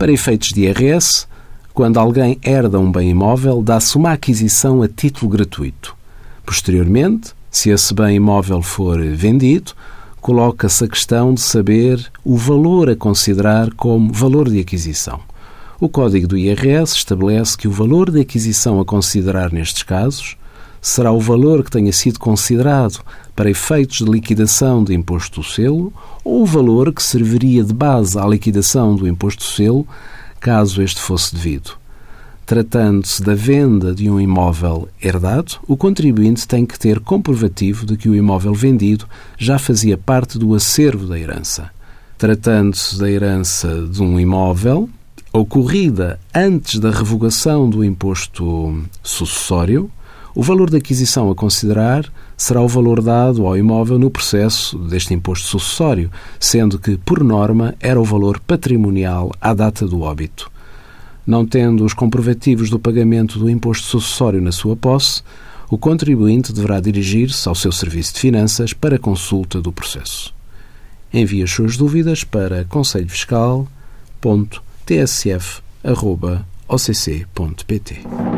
Para efeitos de IRS, quando alguém herda um bem imóvel, dá-se uma aquisição a título gratuito. Posteriormente, se esse bem imóvel for vendido, coloca-se a questão de saber o valor a considerar como valor de aquisição. O Código do IRS estabelece que o valor de aquisição a considerar nestes casos será o valor que tenha sido considerado para efeitos de liquidação do imposto do selo ou o valor que serviria de base à liquidação do imposto do selo, caso este fosse devido. Tratando-se da venda de um imóvel herdado, o contribuinte tem que ter comprovativo de que o imóvel vendido já fazia parte do acervo da herança. Tratando-se da herança de um imóvel ocorrida antes da revogação do imposto sucessório, o valor da aquisição a considerar será o valor dado ao imóvel no processo deste imposto sucessório, sendo que, por norma, era o valor patrimonial à data do óbito. Não tendo os comprovativos do pagamento do imposto sucessório na sua posse, o contribuinte deverá dirigir-se ao seu serviço de finanças para consulta do processo. Envie as suas dúvidas para conselhofiscal.tsf.occ.pt.